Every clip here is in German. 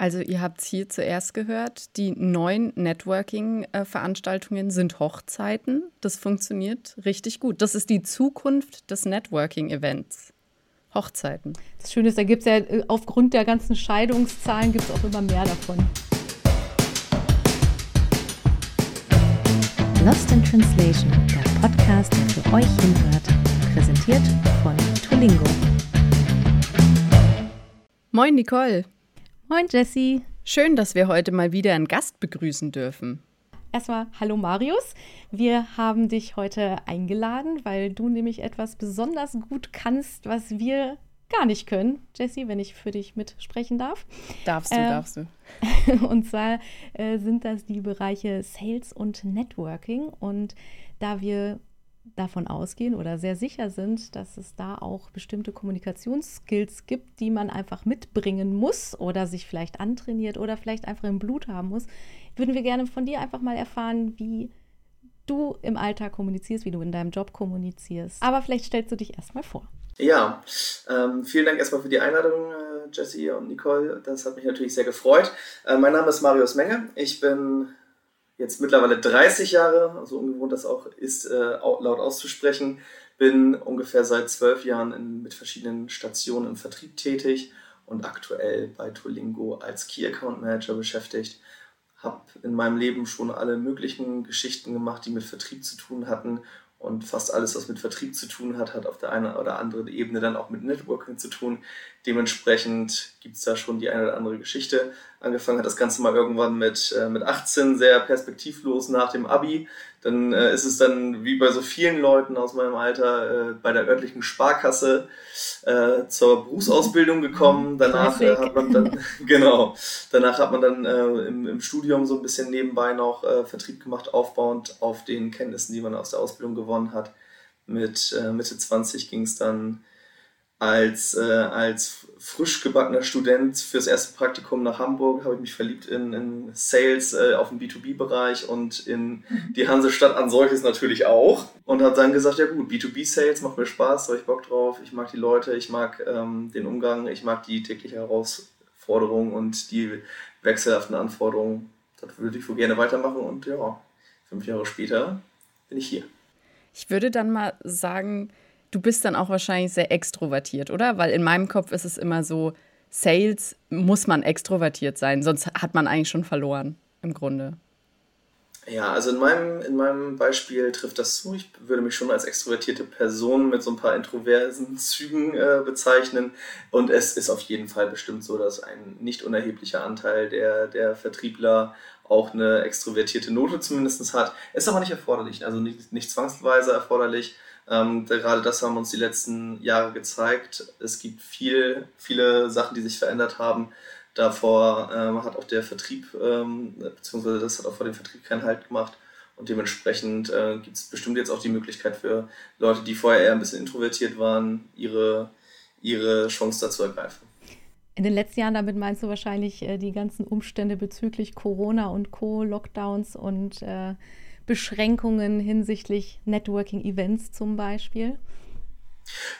Also ihr habt es hier zuerst gehört, die neuen Networking-Veranstaltungen sind Hochzeiten. Das funktioniert richtig gut. Das ist die Zukunft des Networking-Events. Hochzeiten. Das Schöne ist, da gibt es ja äh, aufgrund der ganzen Scheidungszahlen gibt es auch immer mehr davon. Lost in Translation, der Podcast, der für euch hinhört, präsentiert von Tolingo. Moin Nicole. Moin Jessie. Schön, dass wir heute mal wieder einen Gast begrüßen dürfen. Erstmal hallo Marius. Wir haben dich heute eingeladen, weil du nämlich etwas besonders gut kannst, was wir gar nicht können. Jessie, wenn ich für dich mitsprechen darf. Darfst du, äh, darfst du. und zwar äh, sind das die Bereiche Sales und Networking. Und da wir davon ausgehen oder sehr sicher sind, dass es da auch bestimmte Kommunikationsskills gibt, die man einfach mitbringen muss oder sich vielleicht antrainiert oder vielleicht einfach im Blut haben muss, würden wir gerne von dir einfach mal erfahren, wie du im Alltag kommunizierst, wie du in deinem Job kommunizierst. Aber vielleicht stellst du dich erstmal vor. Ja, ähm, vielen Dank erstmal für die Einladung, äh, Jessie und Nicole. Das hat mich natürlich sehr gefreut. Äh, mein Name ist Marius Menge. Ich bin jetzt mittlerweile 30 Jahre, also ungewohnt das auch ist, äh, laut auszusprechen. Bin ungefähr seit zwölf Jahren in, mit verschiedenen Stationen im Vertrieb tätig und aktuell bei Tolingo als Key Account Manager beschäftigt. Habe in meinem Leben schon alle möglichen Geschichten gemacht, die mit Vertrieb zu tun hatten und fast alles, was mit Vertrieb zu tun hat, hat auf der einen oder anderen Ebene dann auch mit Networking zu tun. Dementsprechend gibt es da schon die eine oder andere Geschichte. Angefangen hat das Ganze mal irgendwann mit, äh, mit 18, sehr perspektivlos nach dem Abi. Dann äh, ist es dann, wie bei so vielen Leuten aus meinem Alter, äh, bei der örtlichen Sparkasse äh, zur Berufsausbildung gekommen. Danach äh, hat man dann, genau, danach hat man dann äh, im, im, Studium so ein bisschen nebenbei noch Vertrieb gemacht, aufbauend auf den Kenntnissen, die man aus der Ausbildung gewonnen hat. Mit Mitte 20 ging es dann als, äh, als frisch gebackener Student fürs erste Praktikum nach Hamburg habe ich mich verliebt in, in Sales äh, auf dem B2B-Bereich und in die Hansestadt an solches natürlich auch. Und habe dann gesagt, ja gut, B2B-Sales macht mir Spaß, habe ich Bock drauf, ich mag die Leute, ich mag ähm, den Umgang, ich mag die tägliche Herausforderung und die wechselhaften Anforderungen. Das würde ich wohl gerne weitermachen und ja, fünf Jahre später bin ich hier. Ich würde dann mal sagen, du bist dann auch wahrscheinlich sehr extrovertiert, oder? Weil in meinem Kopf ist es immer so, Sales muss man extrovertiert sein, sonst hat man eigentlich schon verloren im Grunde. Ja, also in meinem, in meinem Beispiel trifft das zu. Ich würde mich schon als extrovertierte Person mit so ein paar introversen Zügen äh, bezeichnen. Und es ist auf jeden Fall bestimmt so, dass ein nicht unerheblicher Anteil der, der Vertriebler auch eine extrovertierte Note zumindest hat. Ist aber nicht erforderlich, also nicht, nicht zwangsweise erforderlich. Ähm, gerade das haben uns die letzten Jahre gezeigt. Es gibt viel, viele Sachen, die sich verändert haben. Davor ähm, hat auch der Vertrieb, ähm, beziehungsweise das hat auch vor dem Vertrieb keinen Halt gemacht. Und dementsprechend äh, gibt es bestimmt jetzt auch die Möglichkeit für Leute, die vorher eher ein bisschen introvertiert waren, ihre, ihre Chance dazu ergreifen. In den letzten Jahren, damit meinst du wahrscheinlich äh, die ganzen Umstände bezüglich Corona und Co., Lockdowns und äh, Beschränkungen hinsichtlich Networking-Events zum Beispiel?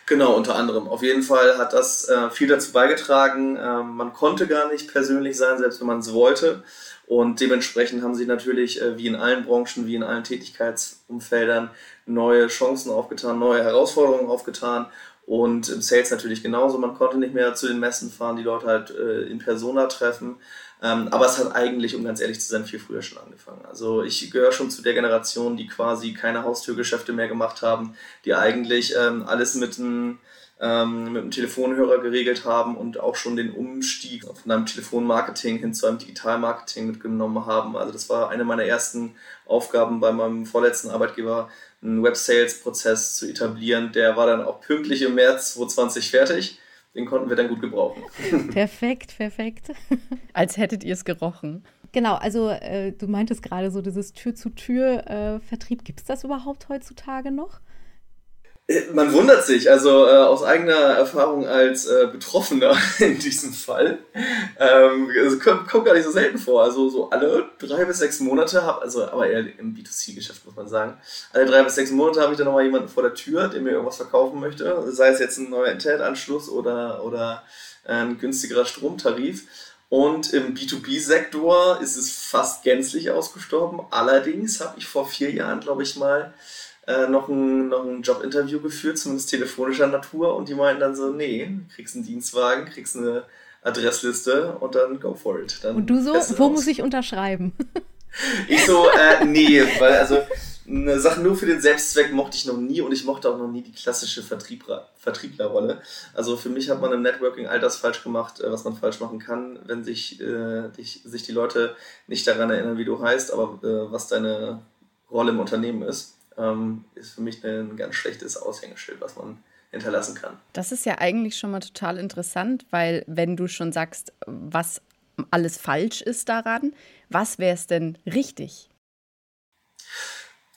Genau, unter anderem. Auf jeden Fall hat das äh, viel dazu beigetragen. Ähm, man konnte gar nicht persönlich sein, selbst wenn man es wollte. Und dementsprechend haben sich natürlich, äh, wie in allen Branchen, wie in allen Tätigkeitsumfeldern, neue Chancen aufgetan, neue Herausforderungen aufgetan. Und im Sales natürlich genauso. Man konnte nicht mehr zu den Messen fahren, die Leute halt äh, in Persona treffen. Ähm, aber es hat eigentlich, um ganz ehrlich zu sein, viel früher schon angefangen. Also ich gehöre schon zu der Generation, die quasi keine Haustürgeschäfte mehr gemacht haben, die eigentlich ähm, alles mit einem ähm, mit einem Telefonhörer geregelt haben und auch schon den Umstieg von einem Telefonmarketing hin zu einem Digitalmarketing mitgenommen haben. Also das war eine meiner ersten Aufgaben bei meinem vorletzten Arbeitgeber, einen Web-Sales-Prozess zu etablieren. Der war dann auch pünktlich im März 2020 fertig den konnten wir dann gut gebrauchen. Perfekt, perfekt. Als hättet ihr es gerochen. Genau, also äh, du meintest gerade so dieses Tür-zu-Tür-Vertrieb. Äh, Gibt es das überhaupt heutzutage noch? Äh, man wundert sich, also äh, aus eigener Erfahrung als äh, Betroffener in diesem Fall, ähm, also kommt, kommt, gar nicht so selten vor. Also so alle drei bis sechs Monate habe, also aber eher im B2C-Geschäft muss man sagen, alle drei bis sechs Monate habe ich dann nochmal jemanden vor der Tür, der mir irgendwas verkaufen möchte, sei es jetzt ein neuer Internetanschluss oder, oder ein günstigerer Stromtarif. Und im B2B-Sektor ist es fast gänzlich ausgestorben. Allerdings habe ich vor vier Jahren, glaube ich, mal äh, noch, ein, noch ein Jobinterview geführt, zumindest telefonischer Natur. Und die meinten dann so, nee, kriegst einen Dienstwagen, kriegst eine Adressliste und dann go for it. Dann und du so, wo aus. muss ich unterschreiben? Ich so, äh, nee, weil also eine Sache nur für den Selbstzweck mochte ich noch nie und ich mochte auch noch nie die klassische Vertriebler, Vertrieblerrolle. Also für mich hat man im Networking all das falsch gemacht, äh, was man falsch machen kann, wenn sich, äh, dich, sich die Leute nicht daran erinnern, wie du heißt, aber äh, was deine Rolle im Unternehmen ist, ähm, ist für mich ein ganz schlechtes Aushängeschild, was man hinterlassen kann. Das ist ja eigentlich schon mal total interessant, weil wenn du schon sagst, was alles falsch ist daran, was wäre es denn richtig?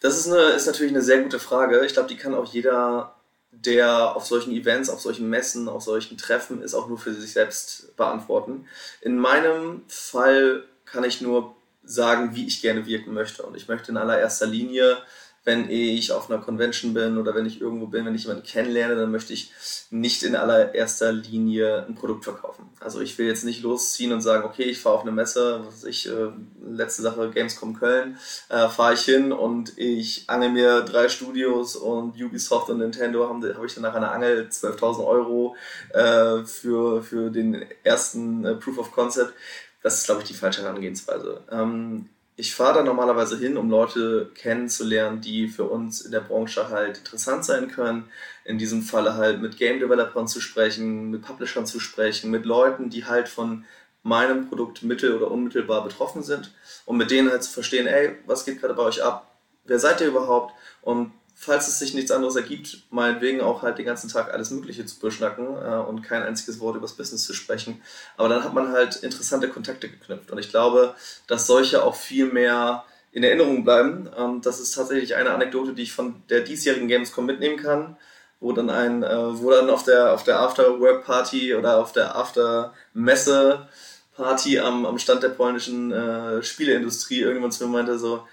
Das ist, eine, ist natürlich eine sehr gute Frage. Ich glaube, die kann auch jeder, der auf solchen Events, auf solchen Messen, auf solchen Treffen ist, auch nur für sich selbst beantworten. In meinem Fall kann ich nur sagen, wie ich gerne wirken möchte. Und ich möchte in allererster Linie wenn ich auf einer Convention bin oder wenn ich irgendwo bin, wenn ich jemanden kennenlerne, dann möchte ich nicht in allererster Linie ein Produkt verkaufen. Also ich will jetzt nicht losziehen und sagen, okay, ich fahre auf eine Messe, was ich, äh, letzte Sache, Gamescom Köln, äh, fahre ich hin und ich angel mir drei Studios und Ubisoft und Nintendo habe hab ich dann nach einer Angel 12.000 Euro äh, für, für den ersten äh, Proof of Concept. Das ist, glaube ich, die falsche Herangehensweise. Ähm, ich fahre da normalerweise hin, um Leute kennenzulernen, die für uns in der Branche halt interessant sein können. In diesem Falle halt mit Game Developern zu sprechen, mit Publishern zu sprechen, mit Leuten, die halt von meinem Produkt mittel- oder unmittelbar betroffen sind, um mit denen halt zu verstehen, ey, was geht gerade bei euch ab? Wer seid ihr überhaupt? Und falls es sich nichts anderes ergibt, meinetwegen auch halt den ganzen Tag alles Mögliche zu beschnacken äh, und kein einziges Wort übers Business zu sprechen. Aber dann hat man halt interessante Kontakte geknüpft. Und ich glaube, dass solche auch viel mehr in Erinnerung bleiben. Ähm, das ist tatsächlich eine Anekdote, die ich von der diesjährigen Gamescom mitnehmen kann, wo dann ein, äh, wo dann auf der, auf der After-Work-Party oder auf der After-Messe-Party am, am Stand der polnischen äh, Spieleindustrie irgendwann zu mir meinte so,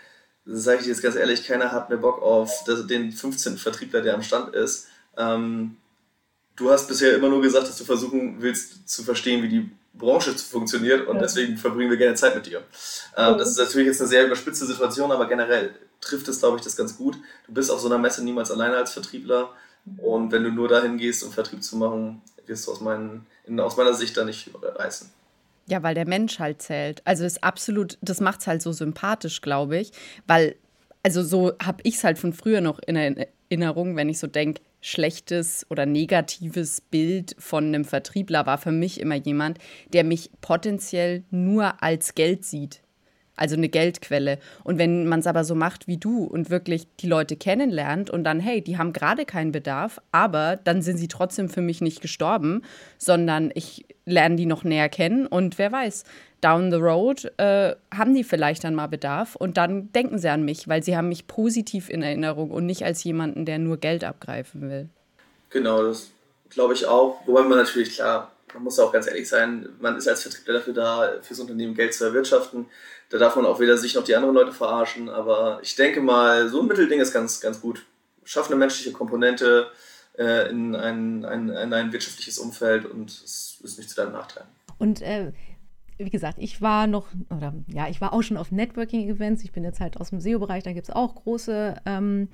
sage ich jetzt ganz ehrlich, keiner hat mehr Bock auf den 15. Vertriebler, der am Stand ist. Ähm, du hast bisher immer nur gesagt, dass du versuchen willst zu verstehen, wie die Branche funktioniert und ja. deswegen verbringen wir gerne Zeit mit dir. Ähm, das ist natürlich jetzt eine sehr überspitzte Situation, aber generell trifft es, glaube ich, das ganz gut. Du bist auf so einer Messe niemals alleine als Vertriebler und wenn du nur dahin gehst, um Vertrieb zu machen, wirst du aus, meinen, in, aus meiner Sicht da nicht reißen. Ja, weil der Mensch halt zählt. Also ist absolut, das macht es halt so sympathisch, glaube ich. Weil, also so habe ich es halt von früher noch in Erinnerung, wenn ich so denke, schlechtes oder negatives Bild von einem Vertriebler war für mich immer jemand, der mich potenziell nur als Geld sieht also eine Geldquelle. Und wenn man es aber so macht wie du und wirklich die Leute kennenlernt und dann, hey, die haben gerade keinen Bedarf, aber dann sind sie trotzdem für mich nicht gestorben, sondern ich lerne die noch näher kennen und wer weiß, down the road äh, haben die vielleicht dann mal Bedarf und dann denken sie an mich, weil sie haben mich positiv in Erinnerung und nicht als jemanden, der nur Geld abgreifen will. Genau, das glaube ich auch. Wobei man natürlich, klar, man muss auch ganz ehrlich sein, man ist als Vertriebler dafür da, fürs Unternehmen Geld zu erwirtschaften da darf man auch weder sich noch die anderen Leute verarschen. Aber ich denke mal, so ein Mittelding ist ganz, ganz gut. Schaff eine menschliche Komponente äh, in, ein, ein, in ein wirtschaftliches Umfeld und es ist nicht zu deinem Nachteil. Und äh, wie gesagt, ich war noch, oder ja, ich war auch schon auf Networking-Events. Ich bin jetzt halt aus dem SEO-Bereich, da gibt es auch große ähm,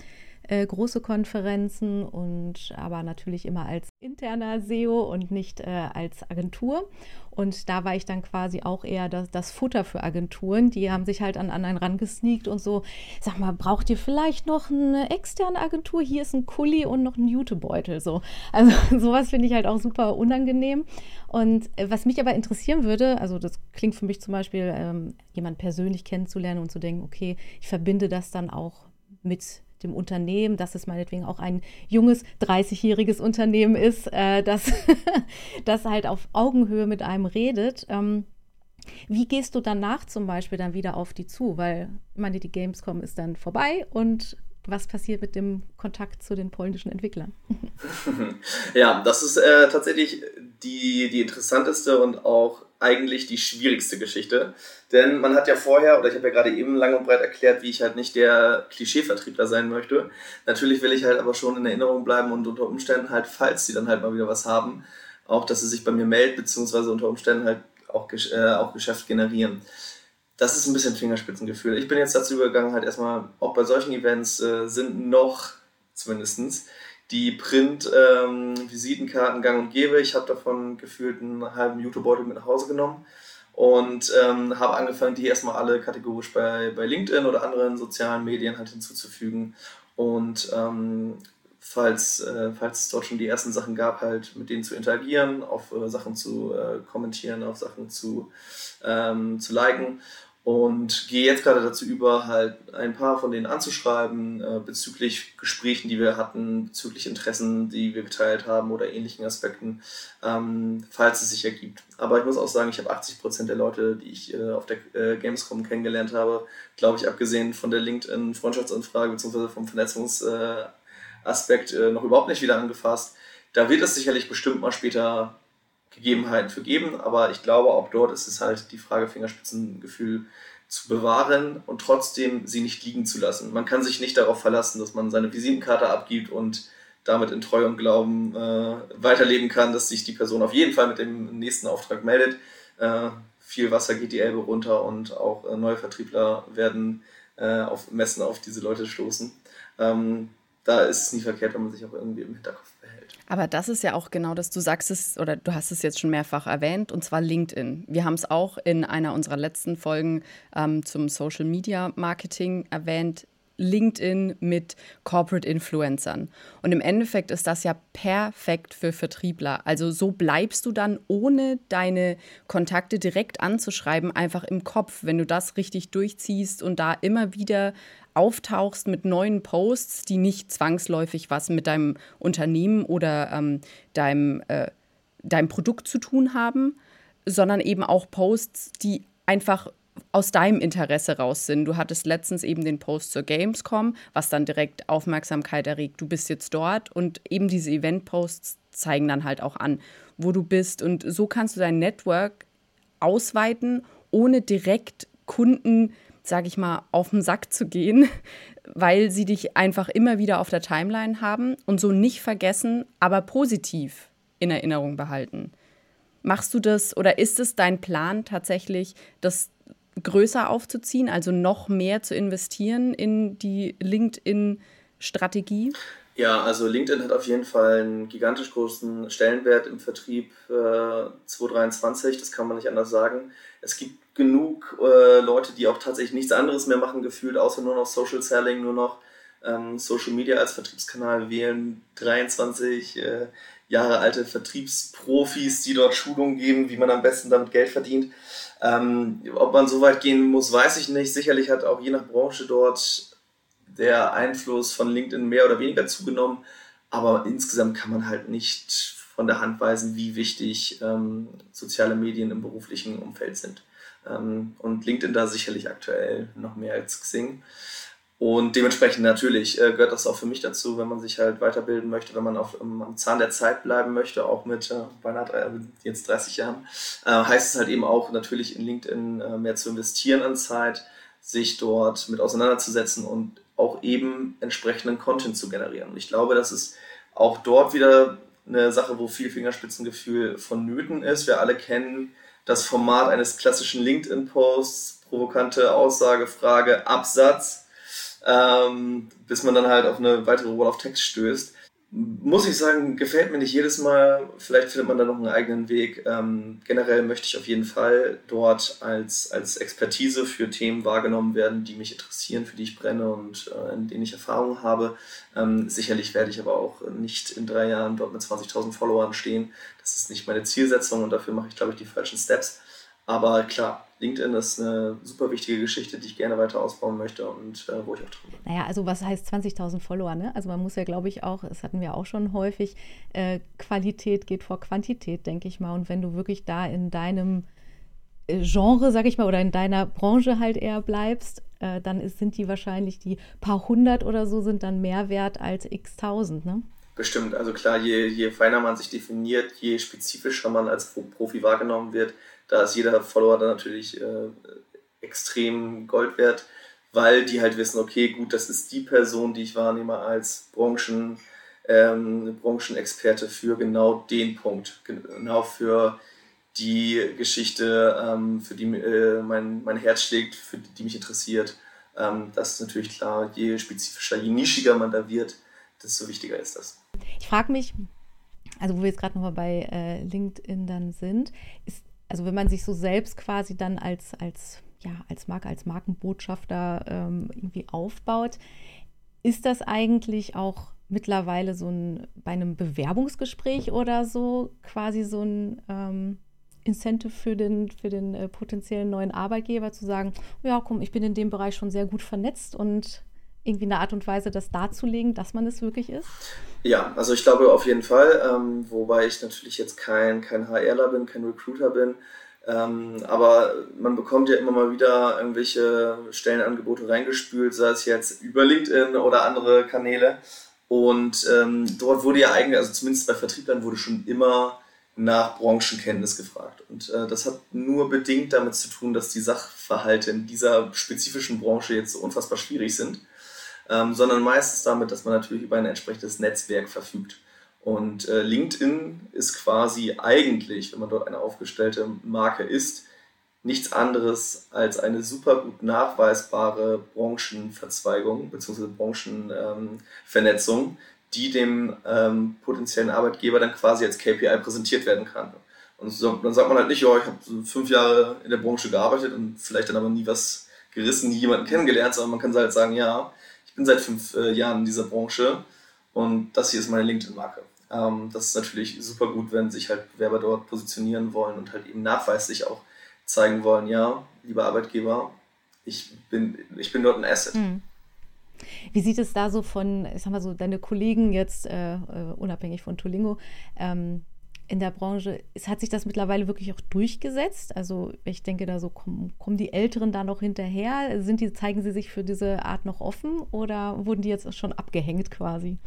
äh, große Konferenzen und aber natürlich immer als interner SEO und nicht äh, als Agentur. Und da war ich dann quasi auch eher das, das Futter für Agenturen. Die haben sich halt an, an einen rangesneakt und so, sag mal, braucht ihr vielleicht noch eine externe Agentur? Hier ist ein Kuli und noch ein Jutebeutel. So. Also sowas finde ich halt auch super unangenehm. Und äh, was mich aber interessieren würde, also das klingt für mich zum Beispiel, ähm, jemanden persönlich kennenzulernen und zu denken, okay, ich verbinde das dann auch mit dem Unternehmen, dass es meinetwegen auch ein junges, 30-jähriges Unternehmen ist, äh, das, das halt auf Augenhöhe mit einem redet. Ähm, wie gehst du danach zum Beispiel dann wieder auf die zu? Weil, ich meine, die Gamescom ist dann vorbei und was passiert mit dem Kontakt zu den polnischen Entwicklern? ja, das ist äh, tatsächlich die, die interessanteste und auch eigentlich die schwierigste Geschichte. Denn man hat ja vorher, oder ich habe ja gerade eben lang und breit erklärt, wie ich halt nicht der Klischeevertriebler sein möchte. Natürlich will ich halt aber schon in Erinnerung bleiben und unter Umständen halt, falls sie dann halt mal wieder was haben, auch, dass sie sich bei mir meldet, beziehungsweise unter Umständen halt auch, äh, auch Geschäft generieren. Das ist ein bisschen Fingerspitzengefühl. Ich bin jetzt dazu übergegangen, halt erstmal, auch bei solchen Events äh, sind noch zumindestens die Print-Visitenkarten ähm, gang und gäbe. Ich habe davon gefühlt einen halben YouTube-Beutel mit nach Hause genommen und ähm, habe angefangen, die erstmal alle kategorisch bei, bei LinkedIn oder anderen sozialen Medien halt hinzuzufügen. Und ähm, falls, äh, falls es dort schon die ersten Sachen gab, halt mit denen zu interagieren, auf äh, Sachen zu äh, kommentieren, auf Sachen zu, ähm, zu liken und gehe jetzt gerade dazu über, halt ein paar von denen anzuschreiben äh, bezüglich Gesprächen, die wir hatten, bezüglich Interessen, die wir geteilt haben oder ähnlichen Aspekten, ähm, falls es sich ergibt. Aber ich muss auch sagen, ich habe 80 Prozent der Leute, die ich äh, auf der äh, Gamescom kennengelernt habe, glaube ich, abgesehen von der LinkedIn-Freundschaftsanfrage bzw. vom Vernetzungsaspekt äh, noch überhaupt nicht wieder angefasst. Da wird es sicherlich bestimmt mal später Gegebenheiten für geben, aber ich glaube, auch dort ist es halt die Frage, Fingerspitzengefühl zu bewahren und trotzdem sie nicht liegen zu lassen. Man kann sich nicht darauf verlassen, dass man seine Visitenkarte abgibt und damit in Treu und Glauben äh, weiterleben kann, dass sich die Person auf jeden Fall mit dem nächsten Auftrag meldet. Äh, viel Wasser geht die Elbe runter und auch äh, neue Vertriebler werden äh, auf Messen auf diese Leute stoßen. Ähm, da ist es nie verkehrt, wenn man sich auch irgendwie im Hinterkopf aber das ist ja auch genau das, du sagst es oder du hast es jetzt schon mehrfach erwähnt, und zwar LinkedIn. Wir haben es auch in einer unserer letzten Folgen ähm, zum Social Media Marketing erwähnt. LinkedIn mit Corporate Influencern. Und im Endeffekt ist das ja perfekt für Vertriebler. Also so bleibst du dann, ohne deine Kontakte direkt anzuschreiben, einfach im Kopf, wenn du das richtig durchziehst und da immer wieder auftauchst mit neuen Posts, die nicht zwangsläufig was mit deinem Unternehmen oder ähm, deinem, äh, deinem Produkt zu tun haben, sondern eben auch Posts, die einfach aus deinem Interesse raus sind. Du hattest letztens eben den Post zur Gamescom, was dann direkt Aufmerksamkeit erregt. Du bist jetzt dort und eben diese Event-Posts zeigen dann halt auch an, wo du bist. Und so kannst du dein Network ausweiten, ohne direkt Kunden sage ich mal, auf den Sack zu gehen, weil sie dich einfach immer wieder auf der Timeline haben und so nicht vergessen, aber positiv in Erinnerung behalten. Machst du das oder ist es dein Plan tatsächlich, das größer aufzuziehen, also noch mehr zu investieren in die LinkedIn-Strategie? Ja, also LinkedIn hat auf jeden Fall einen gigantisch großen Stellenwert im Vertrieb äh, 2023, das kann man nicht anders sagen. Es gibt genug äh, Leute, die auch tatsächlich nichts anderes mehr machen, gefühlt, außer nur noch Social Selling, nur noch ähm, Social Media als Vertriebskanal wählen. 23 äh, Jahre alte Vertriebsprofis, die dort Schulungen geben, wie man am besten damit Geld verdient. Ähm, ob man so weit gehen muss, weiß ich nicht. Sicherlich hat auch je nach Branche dort der Einfluss von LinkedIn mehr oder weniger zugenommen. Aber insgesamt kann man halt nicht von der Hand weisen, wie wichtig ähm, soziale Medien im beruflichen Umfeld sind. Ähm, und LinkedIn da sicherlich aktuell noch mehr als Xing. Und dementsprechend natürlich äh, gehört das auch für mich dazu, wenn man sich halt weiterbilden möchte, wenn man auf, um, am Zahn der Zeit bleiben möchte, auch mit äh, beinahe drei, jetzt 30 Jahren, äh, heißt es halt eben auch natürlich in LinkedIn äh, mehr zu investieren an Zeit, sich dort mit auseinanderzusetzen und auch eben entsprechenden Content zu generieren. Und ich glaube, das ist auch dort wieder eine Sache, wo viel Fingerspitzengefühl vonnöten ist. Wir alle kennen das Format eines klassischen LinkedIn-Posts, provokante Aussage, Frage, Absatz, ähm, bis man dann halt auf eine weitere Wall of Text stößt muss ich sagen, gefällt mir nicht jedes Mal. Vielleicht findet man da noch einen eigenen Weg. Ähm, generell möchte ich auf jeden Fall dort als, als Expertise für Themen wahrgenommen werden, die mich interessieren, für die ich brenne und äh, in denen ich Erfahrung habe. Ähm, sicherlich werde ich aber auch nicht in drei Jahren dort mit 20.000 Followern stehen. Das ist nicht meine Zielsetzung und dafür mache ich, glaube ich, die falschen Steps. Aber klar, LinkedIn ist eine super wichtige Geschichte, die ich gerne weiter ausbauen möchte und äh, wo ich auch drin bin. Naja, also was heißt 20.000 Follower? Ne? Also man muss ja, glaube ich, auch, das hatten wir auch schon häufig, äh, Qualität geht vor Quantität, denke ich mal. Und wenn du wirklich da in deinem äh, Genre, sag ich mal, oder in deiner Branche halt eher bleibst, äh, dann ist, sind die wahrscheinlich die paar hundert oder so sind dann mehr wert als x tausend, ne? Bestimmt, also klar, je, je feiner man sich definiert, je spezifischer man als Profi wahrgenommen wird, da ist jeder Follower dann natürlich äh, extrem Gold wert, weil die halt wissen, okay, gut, das ist die Person, die ich wahrnehme als Branchen, ähm, Branchenexperte für genau den Punkt, genau für die Geschichte, ähm, für die äh, mein, mein Herz schlägt, für die, die mich interessiert. Ähm, das ist natürlich klar, je spezifischer, je nischiger man da wird, desto wichtiger ist das. Ich frage mich, also wo wir jetzt gerade nochmal bei äh, LinkedIn dann sind, ist, also wenn man sich so selbst quasi dann als, als, ja, als Marke, als Markenbotschafter ähm, irgendwie aufbaut, ist das eigentlich auch mittlerweile so ein, bei einem Bewerbungsgespräch oder so quasi so ein ähm, Incentive für den, für den äh, potenziellen neuen Arbeitgeber zu sagen, ja, komm, ich bin in dem Bereich schon sehr gut vernetzt und irgendwie eine Art und Weise, das darzulegen, dass man es wirklich ist? Ja, also ich glaube auf jeden Fall, ähm, wobei ich natürlich jetzt kein, kein HRler bin, kein Recruiter bin. Ähm, aber man bekommt ja immer mal wieder irgendwelche Stellenangebote reingespült, sei es jetzt über LinkedIn oder andere Kanäle. Und ähm, dort wurde ja eigentlich, also zumindest bei Vertrieblern wurde schon immer nach Branchenkenntnis gefragt. Und äh, das hat nur bedingt damit zu tun, dass die Sachverhalte in dieser spezifischen Branche jetzt so unfassbar schwierig sind, ähm, sondern meistens damit, dass man natürlich über ein entsprechendes Netzwerk verfügt. Und äh, LinkedIn ist quasi eigentlich, wenn man dort eine aufgestellte Marke ist, nichts anderes als eine super gut nachweisbare Branchenverzweigung bzw. Branchenvernetzung, die dem ähm, potenziellen Arbeitgeber dann quasi als KPI präsentiert werden kann. Und so, dann sagt man halt nicht, oh, ich habe so fünf Jahre in der Branche gearbeitet und vielleicht dann aber nie was gerissen, nie jemanden kennengelernt, sondern man kann halt sagen, ja, bin seit fünf äh, Jahren in dieser Branche und das hier ist meine LinkedIn-Marke. Ähm, das ist natürlich super gut, wenn sich halt Bewerber dort positionieren wollen und halt eben nachweislich auch zeigen wollen, ja, lieber Arbeitgeber, ich bin, ich bin dort ein Asset. Mhm. Wie sieht es da so von, ich sag mal so, deine Kollegen jetzt, äh, äh, unabhängig von Tolingo, ähm, in der Branche, es hat sich das mittlerweile wirklich auch durchgesetzt? Also ich denke da so, kommen, kommen die Älteren da noch hinterher? Sind die, zeigen sie sich für diese Art noch offen oder wurden die jetzt schon abgehängt quasi?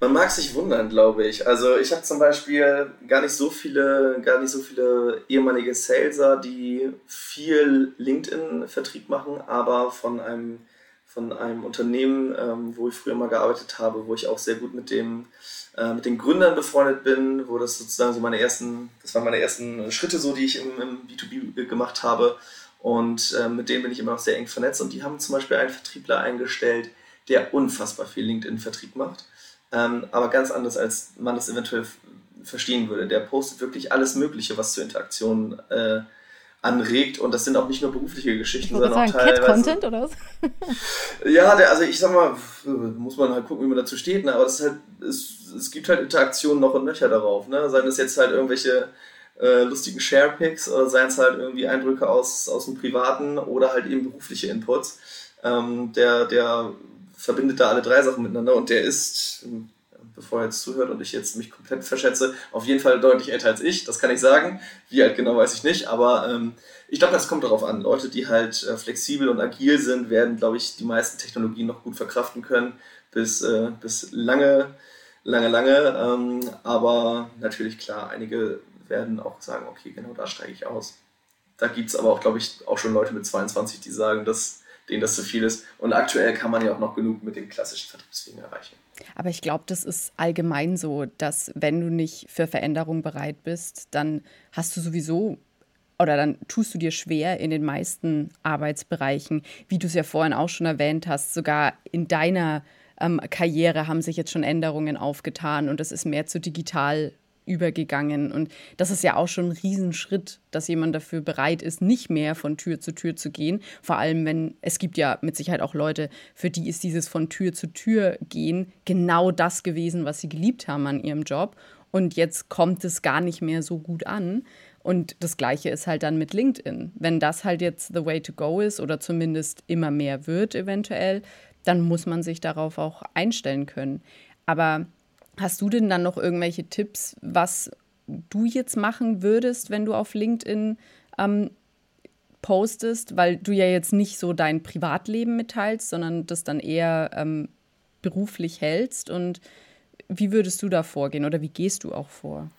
Man mag sich wundern, glaube ich. Also ich habe zum Beispiel gar nicht so viele, gar nicht so viele ehemalige Saleser, die viel LinkedIn-Vertrieb machen, aber von einem von einem Unternehmen, ähm, wo ich früher mal gearbeitet habe, wo ich auch sehr gut mit, dem, äh, mit den Gründern befreundet bin, wo das sozusagen so meine ersten, das waren meine ersten Schritte so, die ich im, im B2B gemacht habe. Und äh, mit denen bin ich immer noch sehr eng vernetzt. Und die haben zum Beispiel einen Vertriebler eingestellt, der unfassbar viel LinkedIn-Vertrieb macht. Ähm, aber ganz anders, als man das eventuell verstehen würde. Der postet wirklich alles Mögliche, was zur Interaktion äh, anregt. Und das sind auch nicht nur berufliche Geschichten, sondern sagen, auch teilweise. Cat-Content oder was? ja, der, also ich sag mal, muss man halt gucken, wie man dazu steht. Ne? Aber es, halt, es, es gibt halt Interaktionen noch und nöcher darauf. Ne? Seien es jetzt halt irgendwelche äh, lustigen Share-Picks oder seien es halt irgendwie Eindrücke aus, aus dem Privaten oder halt eben berufliche Inputs. Ähm, der, der verbindet da alle drei Sachen miteinander und der ist bevor er jetzt zuhört und ich jetzt mich komplett verschätze, auf jeden Fall deutlich älter als ich, das kann ich sagen. Wie alt genau weiß ich nicht, aber ähm, ich glaube, das kommt darauf an. Leute, die halt äh, flexibel und agil sind, werden, glaube ich, die meisten Technologien noch gut verkraften können, bis, äh, bis lange, lange, lange. Ähm, aber natürlich, klar, einige werden auch sagen, okay, genau da steige ich aus. Da gibt es aber auch, glaube ich, auch schon Leute mit 22, die sagen, dass denen das zu viel ist. Und aktuell kann man ja auch noch genug mit den klassischen Vertriebswegen erreichen. Aber ich glaube, das ist allgemein so, dass wenn du nicht für Veränderung bereit bist, dann hast du sowieso oder dann tust du dir schwer in den meisten Arbeitsbereichen, wie du es ja vorhin auch schon erwähnt hast, sogar in deiner ähm, Karriere haben sich jetzt schon Änderungen aufgetan und es ist mehr zu digital übergegangen. Und das ist ja auch schon ein Riesenschritt, dass jemand dafür bereit ist, nicht mehr von Tür zu Tür zu gehen. Vor allem, wenn es gibt ja mit Sicherheit auch Leute, für die ist dieses von Tür zu Tür gehen genau das gewesen, was sie geliebt haben an ihrem Job. Und jetzt kommt es gar nicht mehr so gut an. Und das Gleiche ist halt dann mit LinkedIn. Wenn das halt jetzt the way to go ist oder zumindest immer mehr wird eventuell, dann muss man sich darauf auch einstellen können. Aber Hast du denn dann noch irgendwelche Tipps, was du jetzt machen würdest, wenn du auf LinkedIn ähm, postest, weil du ja jetzt nicht so dein Privatleben mitteilst, sondern das dann eher ähm, beruflich hältst? Und wie würdest du da vorgehen oder wie gehst du auch vor?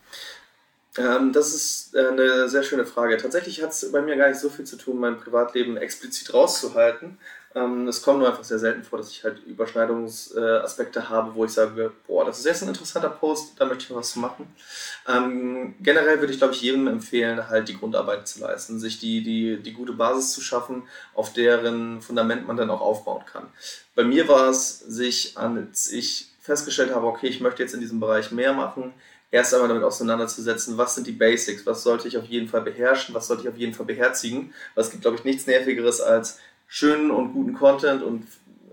Ähm, das ist äh, eine sehr schöne Frage. Tatsächlich hat es bei mir gar nicht so viel zu tun, mein Privatleben explizit rauszuhalten. Ähm, es kommt nur einfach sehr selten vor, dass ich halt Überschneidungsaspekte habe, wo ich sage, boah, das ist jetzt ein interessanter Post, da möchte ich mal was zu machen. Ähm, generell würde ich, glaube ich, jedem empfehlen, halt die Grundarbeit zu leisten, sich die, die, die gute Basis zu schaffen, auf deren Fundament man dann auch aufbauen kann. Bei mir war es, sich, als ich festgestellt habe, okay, ich möchte jetzt in diesem Bereich mehr machen, erst einmal damit auseinanderzusetzen, was sind die Basics, was sollte ich auf jeden Fall beherrschen, was sollte ich auf jeden Fall beherzigen. Weil es gibt, glaube ich, nichts Nervigeres als schönen und guten Content und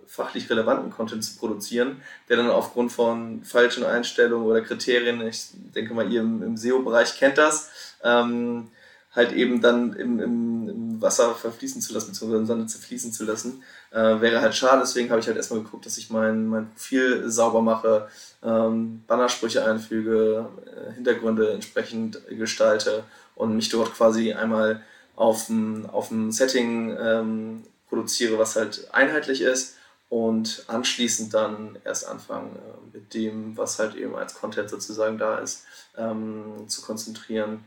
fachlich relevanten Content zu produzieren, der dann aufgrund von falschen Einstellungen oder Kriterien, ich denke mal, ihr im, im SEO-Bereich kennt das, ähm, halt eben dann im, im, im, Wasser verfließen zu lassen, beziehungsweise im Sande zerfließen zu lassen, äh, wäre halt schade. Deswegen habe ich halt erstmal geguckt, dass ich mein, mein Profil sauber mache, ähm, Bannersprüche einfüge, äh, Hintergründe entsprechend gestalte und mich dort quasi einmal auf ein Setting ähm, produziere, was halt einheitlich ist und anschließend dann erst anfangen äh, mit dem, was halt eben als Content sozusagen da ist, ähm, zu konzentrieren.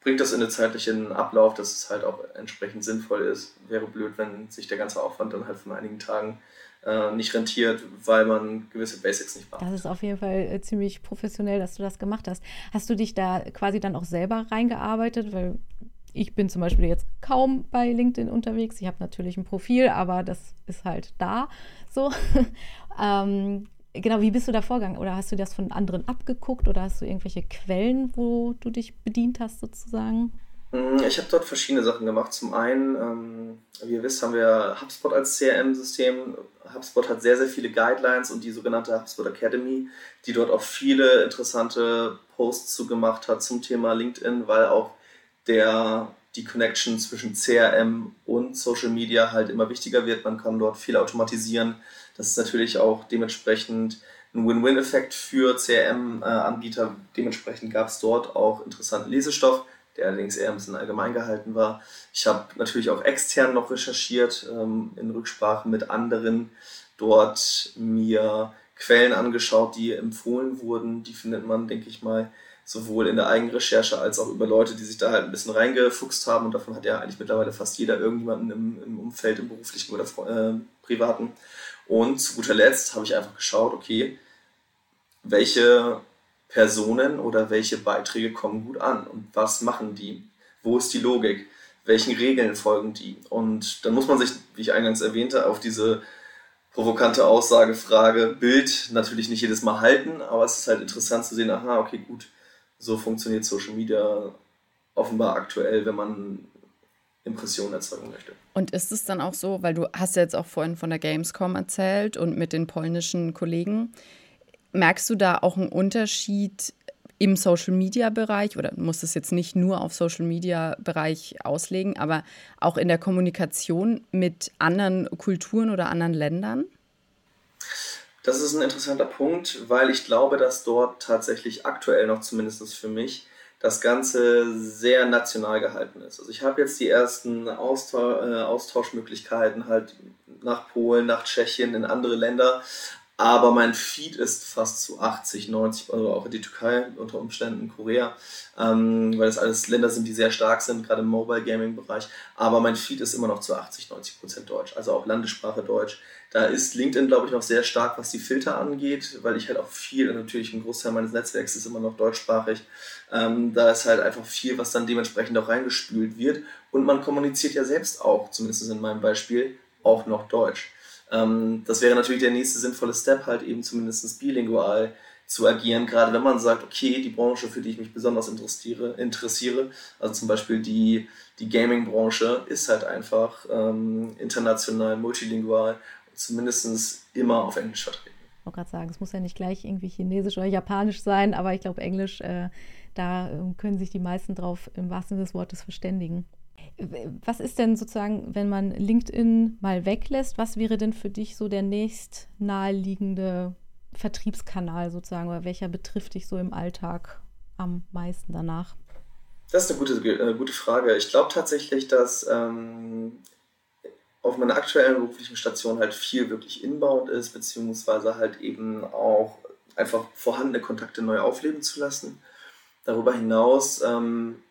Bringt das in den zeitlichen Ablauf, dass es halt auch entsprechend sinnvoll ist. Wäre blöd, wenn sich der ganze Aufwand dann halt von einigen Tagen äh, nicht rentiert, weil man gewisse Basics nicht macht. Das ist auf jeden Fall äh, ziemlich professionell, dass du das gemacht hast. Hast du dich da quasi dann auch selber reingearbeitet? Weil ich bin zum Beispiel jetzt kaum bei LinkedIn unterwegs. Ich habe natürlich ein Profil, aber das ist halt da so. ähm, genau, wie bist du da vorgegangen? Oder hast du das von anderen abgeguckt oder hast du irgendwelche Quellen, wo du dich bedient hast sozusagen? Mm, ich habe dort verschiedene Sachen gemacht. Zum einen, ähm, wie ihr wisst, haben wir HubSpot als CRM-System. HubSpot hat sehr, sehr viele Guidelines und die sogenannte HubSpot Academy, die dort auch viele interessante Posts zugemacht hat zum Thema LinkedIn, weil auch der die Connection zwischen CRM und Social Media halt immer wichtiger wird. Man kann dort viel automatisieren. Das ist natürlich auch dementsprechend ein Win-Win-Effekt für CRM-Anbieter. Dementsprechend gab es dort auch interessanten Lesestoff, der allerdings eher ein bisschen allgemein gehalten war. Ich habe natürlich auch extern noch recherchiert, ähm, in Rücksprache mit anderen, dort mir Quellen angeschaut, die empfohlen wurden. Die findet man, denke ich mal, sowohl in der Eigenrecherche als auch über Leute, die sich da halt ein bisschen reingefuchst haben. Und davon hat ja eigentlich mittlerweile fast jeder irgendjemanden im, im Umfeld, im beruflichen oder äh, privaten. Und zu guter Letzt habe ich einfach geschaut, okay, welche Personen oder welche Beiträge kommen gut an und was machen die? Wo ist die Logik? Welchen Regeln folgen die? Und dann muss man sich, wie ich eingangs erwähnte, auf diese provokante Aussage, Frage, Bild natürlich nicht jedes Mal halten, aber es ist halt interessant zu sehen, aha, okay, gut, so funktioniert Social Media offenbar aktuell, wenn man Impressionen erzeugen möchte. Und ist es dann auch so, weil du hast ja jetzt auch vorhin von der Gamescom erzählt und mit den polnischen Kollegen, merkst du da auch einen Unterschied im Social Media Bereich oder musst es jetzt nicht nur auf Social Media Bereich auslegen, aber auch in der Kommunikation mit anderen Kulturen oder anderen Ländern? Das ist ein interessanter Punkt, weil ich glaube, dass dort tatsächlich aktuell noch zumindest für mich das Ganze sehr national gehalten ist. Also ich habe jetzt die ersten Austausch, äh, Austauschmöglichkeiten halt nach Polen, nach Tschechien, in andere Länder, aber mein Feed ist fast zu 80, 90, also auch in die Türkei, unter Umständen Korea, ähm, weil das alles Länder sind, die sehr stark sind, gerade im Mobile Gaming Bereich. Aber mein Feed ist immer noch zu 80, 90 Prozent Deutsch, also auch Landessprache Deutsch. Da ist LinkedIn, glaube ich, noch sehr stark, was die Filter angeht, weil ich halt auch viel, natürlich ein Großteil meines Netzwerks ist immer noch deutschsprachig. Ähm, da ist halt einfach viel, was dann dementsprechend auch reingespült wird. Und man kommuniziert ja selbst auch, zumindest in meinem Beispiel, auch noch Deutsch. Ähm, das wäre natürlich der nächste sinnvolle Step, halt eben zumindest bilingual zu agieren, gerade wenn man sagt, okay, die Branche, für die ich mich besonders interessiere, interessiere also zum Beispiel die, die Gaming-Branche, ist halt einfach ähm, international, multilingual zumindest immer auf Englisch vertreten. Ich wollte gerade sagen, es muss ja nicht gleich irgendwie Chinesisch oder Japanisch sein, aber ich glaube, Englisch, äh, da äh, können sich die meisten drauf im wahrsten Sinne des Wortes verständigen. Was ist denn sozusagen, wenn man LinkedIn mal weglässt, was wäre denn für dich so der nächst naheliegende Vertriebskanal sozusagen oder welcher betrifft dich so im Alltag am meisten danach? Das ist eine gute, äh, gute Frage. Ich glaube tatsächlich, dass ähm, auf meiner aktuellen beruflichen Station halt viel wirklich inbound ist, beziehungsweise halt eben auch einfach vorhandene Kontakte neu aufleben zu lassen. Darüber hinaus ähm,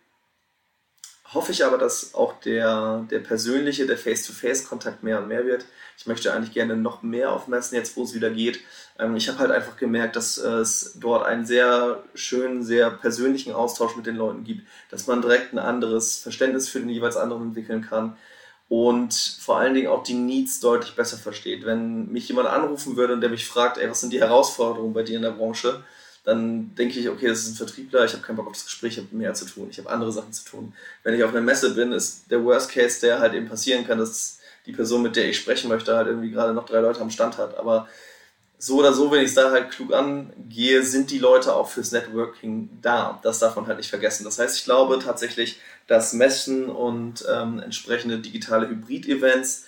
hoffe ich aber, dass auch der, der persönliche, der Face-to-Face-Kontakt mehr und mehr wird. Ich möchte eigentlich gerne noch mehr auf Messen, jetzt wo es wieder geht. Ähm, ich habe halt einfach gemerkt, dass äh, es dort einen sehr schönen, sehr persönlichen Austausch mit den Leuten gibt, dass man direkt ein anderes Verständnis für den jeweils anderen entwickeln kann und vor allen Dingen auch die Needs deutlich besser versteht. Wenn mich jemand anrufen würde und der mich fragt, ey, was sind die Herausforderungen bei dir in der Branche, dann denke ich, okay, das ist ein Vertriebler, ich habe keinen Bock auf das Gespräch, ich habe mehr zu tun, ich habe andere Sachen zu tun. Wenn ich auf einer Messe bin, ist der Worst Case, der halt eben passieren kann, dass die Person, mit der ich sprechen möchte, halt irgendwie gerade noch drei Leute am Stand hat. Aber so oder so, wenn ich es da halt klug angehe, sind die Leute auch fürs Networking da. Das darf man halt nicht vergessen. Das heißt, ich glaube tatsächlich, dass Messen und ähm, entsprechende digitale Hybrid-Events